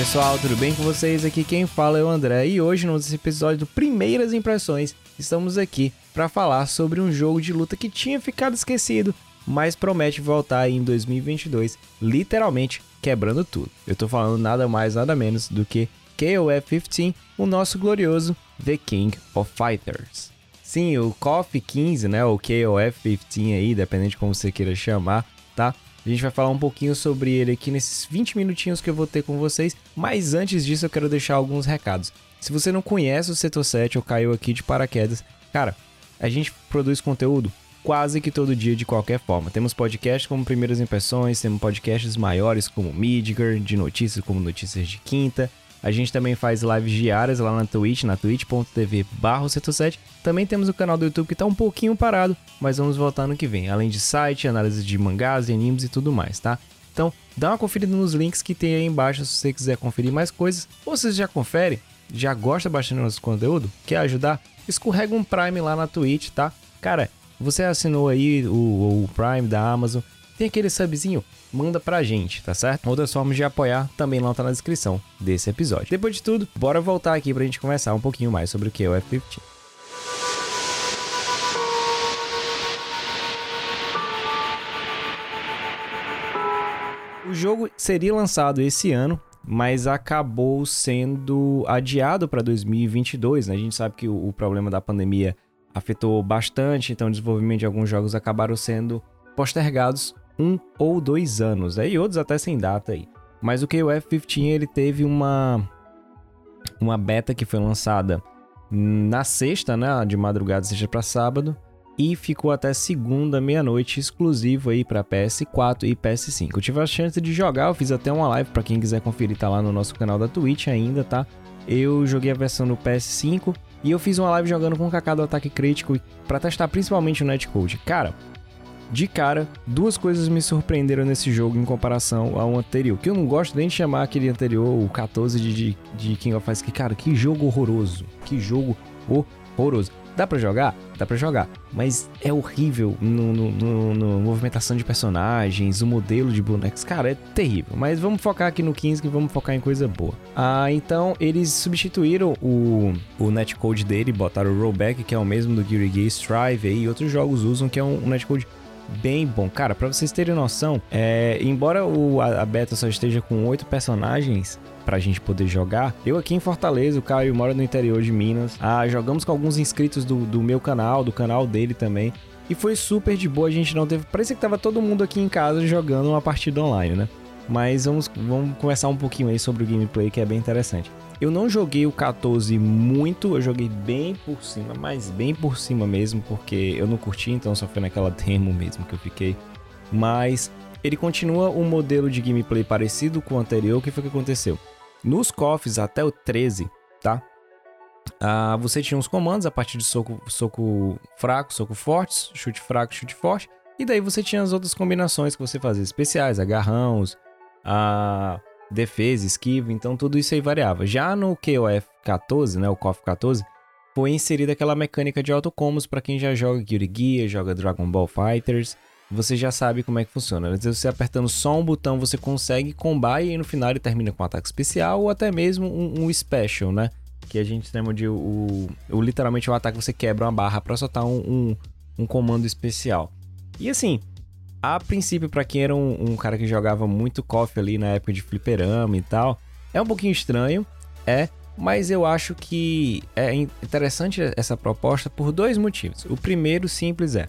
pessoal, tudo bem com vocês? Aqui quem fala é o André e hoje no episódio do Primeiras Impressões estamos aqui para falar sobre um jogo de luta que tinha ficado esquecido, mas promete voltar em 2022, literalmente quebrando tudo. Eu tô falando nada mais nada menos do que KOF 15, o nosso glorioso The King of Fighters. Sim, o KOF 15, né, o KOF 15 aí, dependendo de como você queira chamar, tá? A gente vai falar um pouquinho sobre ele aqui nesses 20 minutinhos que eu vou ter com vocês, mas antes disso eu quero deixar alguns recados. Se você não conhece o Setor 7 ou caiu aqui de paraquedas, cara, a gente produz conteúdo quase que todo dia de qualquer forma. Temos podcasts como Primeiras Impressões, temos podcasts maiores como Midgar, de notícias como Notícias de Quinta, a gente também faz lives diárias lá na Twitch, na twitch.tv barra 7 Também temos o canal do YouTube que está um pouquinho parado, mas vamos voltar no que vem. Além de site, análise de mangás e animes e tudo mais, tá? Então, dá uma conferida nos links que tem aí embaixo se você quiser conferir mais coisas. Ou se você já confere, já gosta bastante do nosso conteúdo, quer ajudar, escorrega um Prime lá na Twitch, tá? Cara, você assinou aí o, o Prime da Amazon, tem aquele subzinho, manda pra gente, tá certo? Outras formas de apoiar também lá tá na descrição desse episódio. Depois de tudo, bora voltar aqui pra gente conversar um pouquinho mais sobre o que é o F-15. O jogo seria lançado esse ano, mas acabou sendo adiado para 2022. Né? A gente sabe que o, o, problema da pandemia afetou bastante, então o desenvolvimento de alguns jogos acabaram sendo postergados um ou dois anos, né? e outros até sem data aí. Mas o KOF 15 ele teve uma uma beta que foi lançada na sexta, né, de madrugada, sexta para sábado, e ficou até segunda meia-noite exclusivo aí para PS4 e PS5. Eu tive a chance de jogar, eu fiz até uma live para quem quiser conferir, tá lá no nosso canal da Twitch ainda, tá? Eu joguei a versão no PS5 e eu fiz uma live jogando com o Kaká do Ataque Crítico para testar principalmente o netcode. Cara, de cara, duas coisas me surpreenderam nesse jogo em comparação ao anterior. Que eu não gosto nem de chamar aquele anterior, o 14 de, de, de King of Fighters. Que, cara, que jogo horroroso. Que jogo horroroso. Dá pra jogar? Dá pra jogar. Mas é horrível no, no, no, no, movimentação de personagens, o modelo de bonecos. Cara, é terrível. Mas vamos focar aqui no 15 que vamos focar em coisa boa. Ah, então eles substituíram o, o netcode dele, botaram o rollback, que é o mesmo do Gear Gear Strive e outros jogos usam, que é um, um netcode bem bom. Cara, para vocês terem noção, é, embora o, a, a beta só esteja com oito personagens, pra gente poder jogar. Eu aqui em Fortaleza, o Caio mora no interior de Minas. Ah, jogamos com alguns inscritos do, do meu canal, do canal dele também. E foi super de boa, a gente não teve. Parecia que tava todo mundo aqui em casa jogando uma partida online, né? Mas vamos, vamos conversar um pouquinho aí sobre o gameplay que é bem interessante. Eu não joguei o 14 muito, eu joguei bem por cima, mas bem por cima mesmo, porque eu não curti, então só foi naquela demo mesmo que eu fiquei. Mas ele continua um modelo de gameplay parecido com o anterior. O que foi que aconteceu? Nos cofres até o 13, tá? Ah, você tinha uns comandos a partir de soco, soco fraco, soco forte, chute fraco, chute forte. E daí você tinha as outras combinações que você fazia, especiais, agarrões, a defesa, esquiva, então tudo isso aí variava. Já no KOF 14, né, o KOF 14, foi inserida aquela mecânica de autocombos para quem já joga Guilty Gear, joga Dragon Ball Fighters, você já sabe como é que funciona. Às vezes você apertando só um botão você consegue combar e no final ele termina com um ataque especial ou até mesmo um, um special, né? Que a gente chama de o, o literalmente o ataque você quebra uma barra para soltar um, um, um comando especial. E assim, a princípio, para quem era um, um, cara que jogava muito KOF ali na época de fliperama e tal, é um pouquinho estranho, é, mas eu acho que é interessante essa proposta por dois motivos. O primeiro simples é,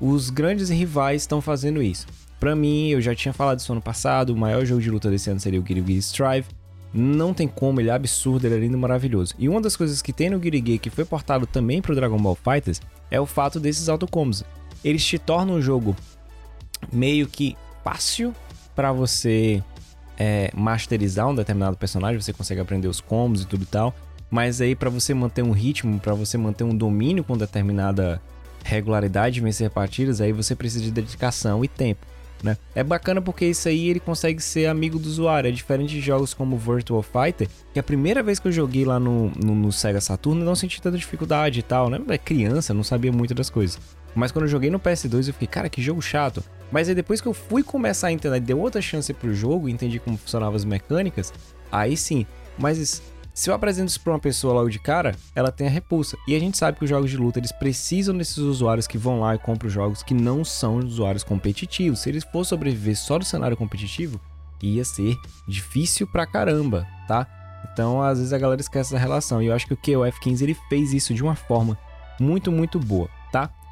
os grandes rivais estão fazendo isso. Para mim, eu já tinha falado isso ano passado, o maior jogo de luta desse ano seria o Guilty Strive. Não tem como, ele é absurdo, ele é lindo maravilhoso. E uma das coisas que tem no Gear que foi portado também pro Dragon Ball FighterZ é o fato desses autocombos. Eles te tornam o jogo meio que fácil para você é, masterizar um determinado personagem, você consegue aprender os combos e tudo e tal. Mas aí para você manter um ritmo, para você manter um domínio com determinada regularidade de vencer partidas, aí você precisa de dedicação e tempo. né? É bacana porque isso aí ele consegue ser amigo do usuário. É diferente de jogos como Virtual Fighter, que a primeira vez que eu joguei lá no, no, no Sega Saturn eu não senti tanta dificuldade e tal, né? É criança, não sabia muito das coisas. Mas quando eu joguei no PS2 eu fiquei, cara, que jogo chato. Mas aí depois que eu fui começar a entender, deu outra chance pro jogo, entendi como funcionavam as mecânicas, aí sim. Mas se eu apresento isso pra uma pessoa logo de cara, ela tem a repulsa. E a gente sabe que os jogos de luta, eles precisam desses usuários que vão lá e compram jogos que não são usuários competitivos. Se eles for sobreviver só do cenário competitivo, ia ser difícil pra caramba, tá? Então, às vezes a galera esquece da relação. E eu acho que o KOF 15 ele fez isso de uma forma muito, muito boa?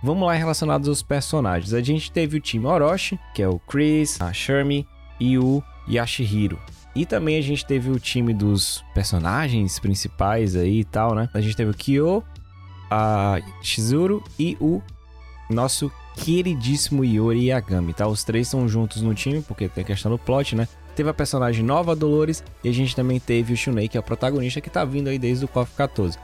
Vamos lá relacionados aos personagens. A gente teve o time Orochi, que é o Chris, a Shermie e o Yashihiro. E também a gente teve o time dos personagens principais aí e tal, né? A gente teve o Kyo, a Shizuru e o nosso queridíssimo Yori Yagami, tá? Os três estão juntos no time, porque tem a questão do plot, né? Teve a personagem nova, Dolores, e a gente também teve o Shunei, que é o protagonista, que tá vindo aí desde o KOF 14.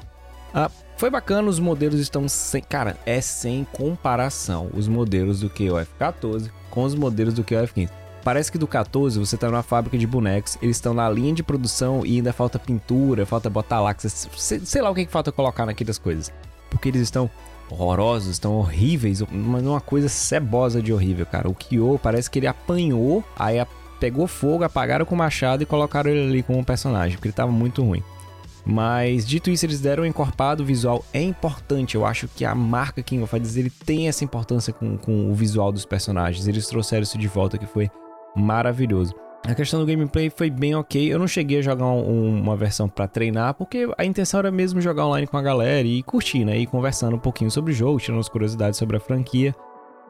Ah, foi bacana, os modelos estão sem... Cara, é sem comparação os modelos do KOF 14 com os modelos do KOF 15. Parece que do 14 você tá numa fábrica de bonecos, eles estão na linha de produção e ainda falta pintura, falta botar láxis, sei, sei lá o que, que falta colocar naquelas coisas. Porque eles estão horrorosos, estão horríveis, uma coisa cebosa de horrível, cara. O Kyo parece que ele apanhou, aí pegou fogo, apagaram com o machado e colocaram ele ali como personagem, porque ele tava muito ruim. Mas dito isso, eles deram um encorpado, o visual é importante. Eu acho que a marca King of Fighters ele tem essa importância com, com o visual dos personagens. Eles trouxeram isso de volta que foi maravilhoso. A questão do gameplay foi bem ok. Eu não cheguei a jogar um, uma versão para treinar, porque a intenção era mesmo jogar online com a galera e curtir, né? E conversando um pouquinho sobre o jogo, tirando as curiosidades sobre a franquia.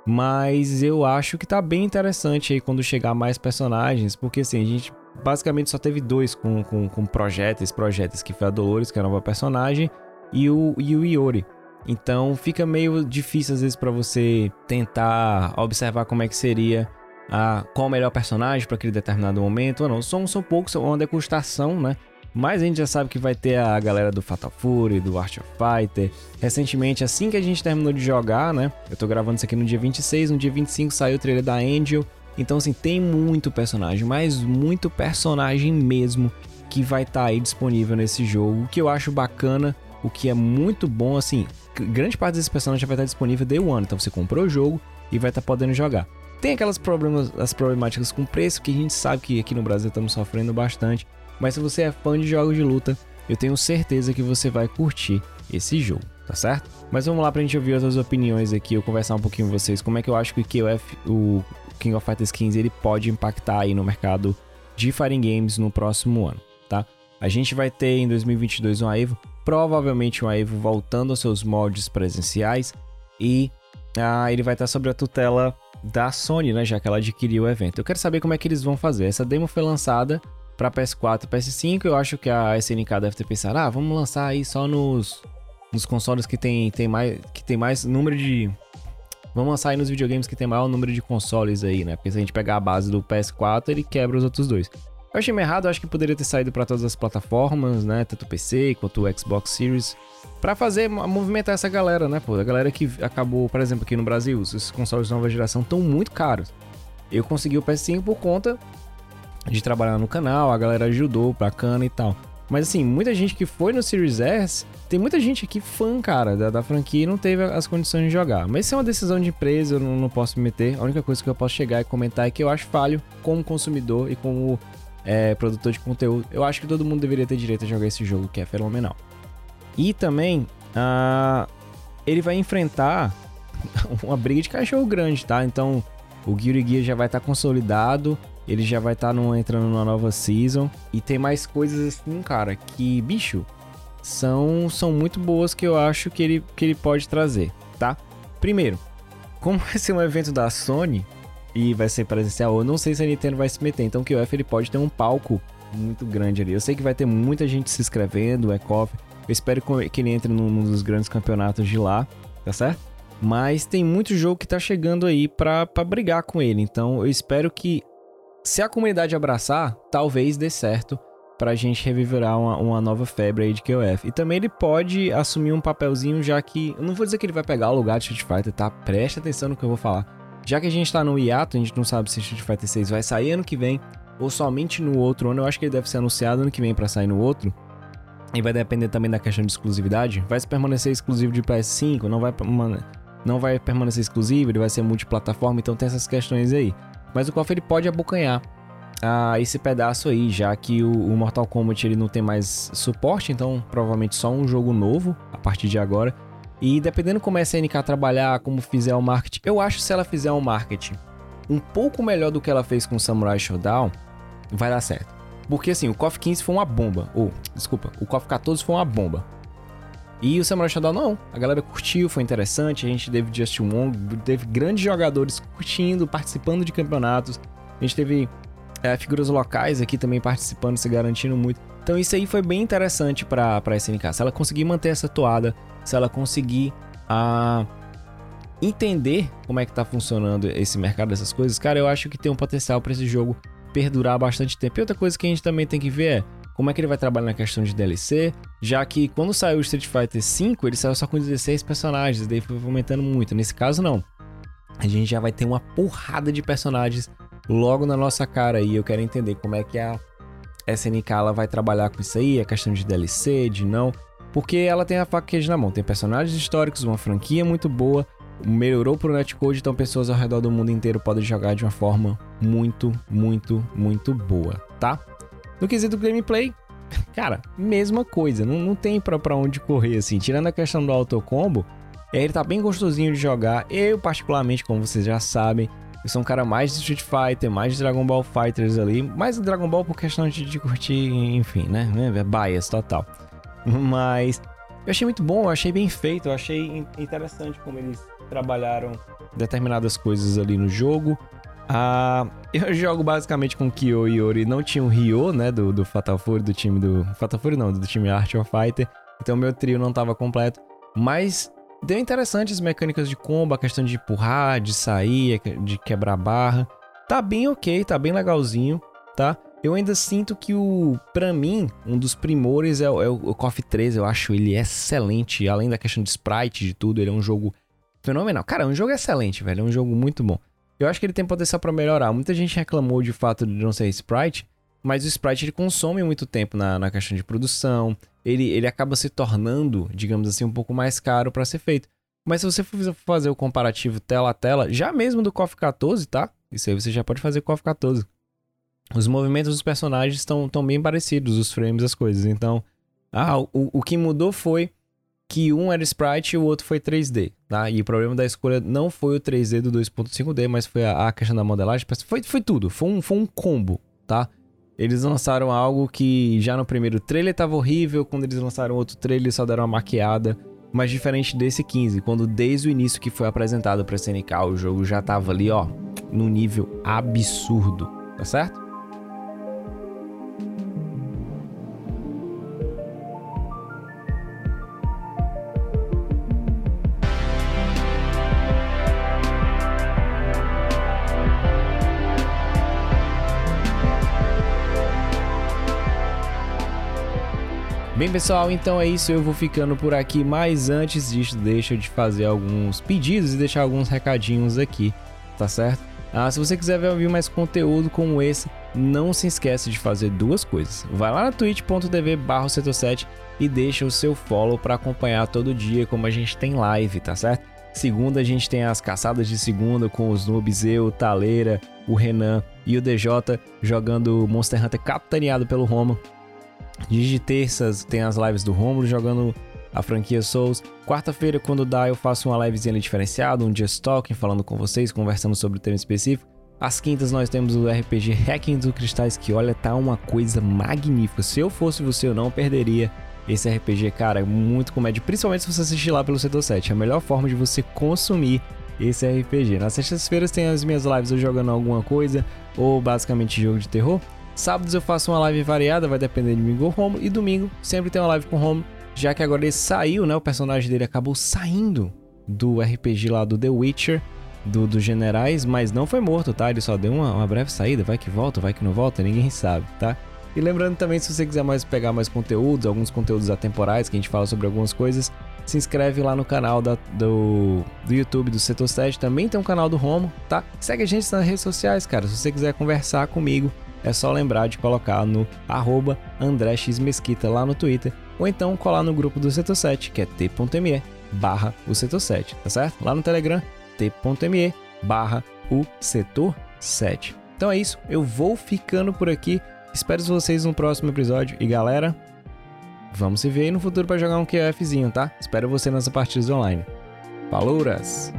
Mas eu acho que tá bem interessante aí quando chegar mais personagens, porque assim, a gente basicamente só teve dois com, com, com projetos, projetos, que foi a Dolores, que é a nova personagem, e o, e o Iori. Então fica meio difícil às vezes para você tentar observar como é que seria a qual o melhor personagem para aquele determinado momento ou não. São, são poucos, são uma degustação, né? Mas a gente já sabe que vai ter a galera do Fatal Fury, do Art of Fighter. Recentemente, assim que a gente terminou de jogar, né? Eu tô gravando isso aqui no dia 26, no dia 25 saiu o trailer da Angel. Então, assim, tem muito personagem, mas muito personagem mesmo que vai estar tá aí disponível nesse jogo. O que eu acho bacana, o que é muito bom, assim, grande parte desses personagens já vai estar tá disponível day one. Então você comprou o jogo e vai estar tá podendo jogar. Tem aquelas problemas, as problemáticas com preço que a gente sabe que aqui no Brasil estamos sofrendo bastante. Mas se você é fã de jogos de luta, eu tenho certeza que você vai curtir esse jogo, tá certo? Mas vamos lá pra gente ouvir outras opiniões aqui, eu conversar um pouquinho com vocês, como é que eu acho que o KOF, o King of Fighters 15, ele pode impactar aí no mercado de fighting games no próximo ano, tá? A gente vai ter em 2022 um Aevo, provavelmente um Aevo voltando aos seus moldes presenciais e ah, ele vai estar sob a tutela da Sony, né, já que ela adquiriu o evento. Eu quero saber como é que eles vão fazer. Essa demo foi lançada para PS4 e PS5. Eu acho que a SNK deve ter pensado: "Ah, vamos lançar aí só nos nos consoles que tem, tem mais que tem mais número de Vamos lançar aí nos videogames que tem maior número de consoles aí, né? Porque se a gente pegar a base do PS4, ele quebra os outros dois. Eu achei meio errado, acho que poderia ter saído para todas as plataformas, né? Tanto PC quanto o Xbox Series. para fazer, movimentar essa galera, né? Pô, a galera que acabou, por exemplo, aqui no Brasil, os consoles de nova geração estão muito caros. Eu consegui o PS5 por conta de trabalhar no canal, a galera ajudou, bacana e tal. Mas assim, muita gente que foi no Series S, tem muita gente aqui fã, cara, da, da franquia e não teve as condições de jogar. Mas isso é uma decisão de empresa, eu não, não posso me meter. A única coisa que eu posso chegar e comentar é que eu acho falho como consumidor e como é, produtor de conteúdo, eu acho que todo mundo deveria ter direito a jogar esse jogo, que é fenomenal. E também, uh, ele vai enfrentar uma briga de cachorro grande, tá? Então, o Guilty Gear já vai estar tá consolidado, ele já vai estar tá entrando numa nova season. E tem mais coisas assim, cara, que, bicho, são, são muito boas que eu acho que ele, que ele pode trazer, tá? Primeiro, como vai ser um evento da Sony, e vai ser presencial, eu não sei se a Nintendo vai se meter. Então o QF ele pode ter um palco muito grande ali. Eu sei que vai ter muita gente se inscrevendo, é COF. Eu espero que ele entre num dos grandes campeonatos de lá, tá certo? Mas tem muito jogo que tá chegando aí pra, pra brigar com ele. Então eu espero que, se a comunidade abraçar, talvez dê certo pra gente reviverar uma, uma nova febre aí de QF. E também ele pode assumir um papelzinho, já que. Eu não vou dizer que ele vai pegar o lugar de Street Fighter, tá? Preste atenção no que eu vou falar Já que a gente tá no hiato, a gente não sabe se Street Fighter 6 vai sair ano que vem ou somente no outro ano. Eu acho que ele deve ser anunciado ano que vem para sair no outro. E vai depender também da questão de exclusividade. Vai permanecer exclusivo de PS5, não vai, não vai permanecer exclusivo, ele vai ser multiplataforma, então tem essas questões aí. Mas o KOF ele pode abocanhar esse pedaço aí, já que o, o, Mortal Kombat ele não tem mais suporte, então provavelmente só um jogo novo a partir de agora. E dependendo como a SNK trabalhar, como fizer o marketing, eu acho que se ela fizer um marketing um pouco melhor do que ela fez com o Samurai Showdown, vai dar certo. Porque assim, o KOF 15 foi uma bomba. Ou, desculpa, o KOF 14 foi uma bomba. E o Samurai Showdown não. A galera curtiu, foi interessante. A gente teve Justin Wong, teve grandes jogadores curtindo, participando de campeonatos. A gente teve é, figuras locais aqui também participando, se garantindo muito. Então isso aí foi bem interessante para a SNK. Se ela conseguir manter essa toada, se ela conseguir a ah, entender como é que tá funcionando esse mercado dessas coisas, cara, eu acho que tem um potencial para esse jogo perdurar bastante tempo. E outra coisa que a gente também tem que ver é como é que ele vai trabalhar na questão de DLC, já que quando saiu o Street Fighter V, ele saiu só com 16 personagens, daí foi aumentando muito. Nesse caso, não. A gente já vai ter uma porrada de personagens logo na nossa cara e eu quero entender como é que a SNK ela vai trabalhar com isso aí, a questão de DLC, de não. Porque ela tem a faca queijo na mão, tem personagens históricos, uma franquia muito boa, melhorou pro netcode, então pessoas ao redor do mundo inteiro podem jogar de uma forma muito, muito, muito boa, tá? No quesito gameplay, cara, mesma coisa, não, não tem pra, pra onde correr, assim. Tirando a questão do autocombo, é, ele tá bem gostosinho de jogar. Eu, particularmente, como vocês já sabem, eu sou um cara mais de Street Fighter, mais de Dragon Ball Fighters ali. Mais Dragon Ball por questão de, de curtir, enfim, né? É bias total. Mas eu achei muito bom, eu achei bem feito, eu achei interessante como eles trabalharam determinadas coisas ali no jogo. Ah, eu jogo basicamente com Kyo e Yori. Não tinha o Ryo, né? Do, do Fatal Fury, do time do. Fatal Fury não, do time Art of Fighter. Então meu trio não estava completo. Mas deu interessantes mecânicas de combo, a questão de empurrar, de sair, de quebrar barra. Tá bem ok, tá bem legalzinho, tá? Eu ainda sinto que o, para mim, um dos primores é, o, é o KOF 3. Eu acho ele excelente, além da questão de sprite, de tudo. Ele é um jogo fenomenal. Cara, é um jogo excelente, velho. É um jogo muito bom. Eu acho que ele tem potencial para melhorar. Muita gente reclamou de fato de não ser sprite, mas o sprite ele consome muito tempo na, na questão de produção. Ele, ele acaba se tornando, digamos assim, um pouco mais caro para ser feito. Mas se você for fazer o comparativo tela a tela, já mesmo do KOF 14, tá? Isso aí você já pode fazer KOF 14. Os movimentos dos personagens estão tão bem parecidos, os frames, as coisas. Então, ah, o, o que mudou foi que um era sprite e o outro foi 3D, tá? E o problema da escolha não foi o 3D do 2.5D, mas foi a, a questão da modelagem, foi, foi tudo, foi um, foi um combo, tá? Eles lançaram algo que já no primeiro trailer tava horrível, quando eles lançaram outro trailer só deram uma maquiada, mas diferente desse 15, quando desde o início que foi apresentado para SNK, o jogo já tava ali, ó, num nível absurdo, tá certo? Bem, pessoal, então é isso. Eu vou ficando por aqui. Mas antes disso, deixa de fazer alguns pedidos e deixar alguns recadinhos aqui, tá certo? Ah, se você quiser ver ouvir mais conteúdo como esse, não se esquece de fazer duas coisas. Vai lá na twitch.tv barra 7 e deixa o seu follow para acompanhar todo dia como a gente tem live, tá certo? Segunda a gente tem as caçadas de segunda com os noobs, eu, Taleira, o Renan e o DJ jogando Monster Hunter capitaneado pelo Roma de terças tem as lives do Romulo jogando a franquia Souls. Quarta-feira, quando dá, eu faço uma livezinha diferenciada, um Just Talking, falando com vocês, conversando sobre o tema específico. Às quintas nós temos o RPG Hacking dos Cristais, que olha, tá uma coisa magnífica. Se eu fosse você, eu não perderia esse RPG, cara, muito comédia. Principalmente se você assistir lá pelo Setor 7. É a melhor forma de você consumir esse RPG. Nas sextas-feiras tem as minhas lives eu jogando alguma coisa, ou basicamente jogo de terror. Sábados eu faço uma live variada, vai depender de mim ou Romo. E domingo sempre tem uma live com o Romo, já que agora ele saiu, né? O personagem dele acabou saindo do RPG lá do The Witcher, do, dos generais, mas não foi morto, tá? Ele só deu uma, uma, breve saída, vai que volta, vai que não volta, ninguém sabe, tá? E lembrando também, se você quiser mais pegar mais conteúdos, alguns conteúdos atemporais, que a gente fala sobre algumas coisas, se inscreve lá no canal da, do, do YouTube do Setor 7, também tem um canal do Romo, tá? Segue a gente nas redes sociais, cara. Se você quiser conversar comigo, é só lembrar de colocar no arroba Mesquita lá no Twitter, ou então colar no grupo do Setor 7, que é t.me barra o setor 7, tá certo? Lá no Telegram, t.me barra o setor 7. Então é isso, eu vou ficando por aqui. Espero vocês no próximo episódio. E galera, vamos se ver aí no futuro para jogar um QFzinho, tá? Espero você nessa partida online. Falouras!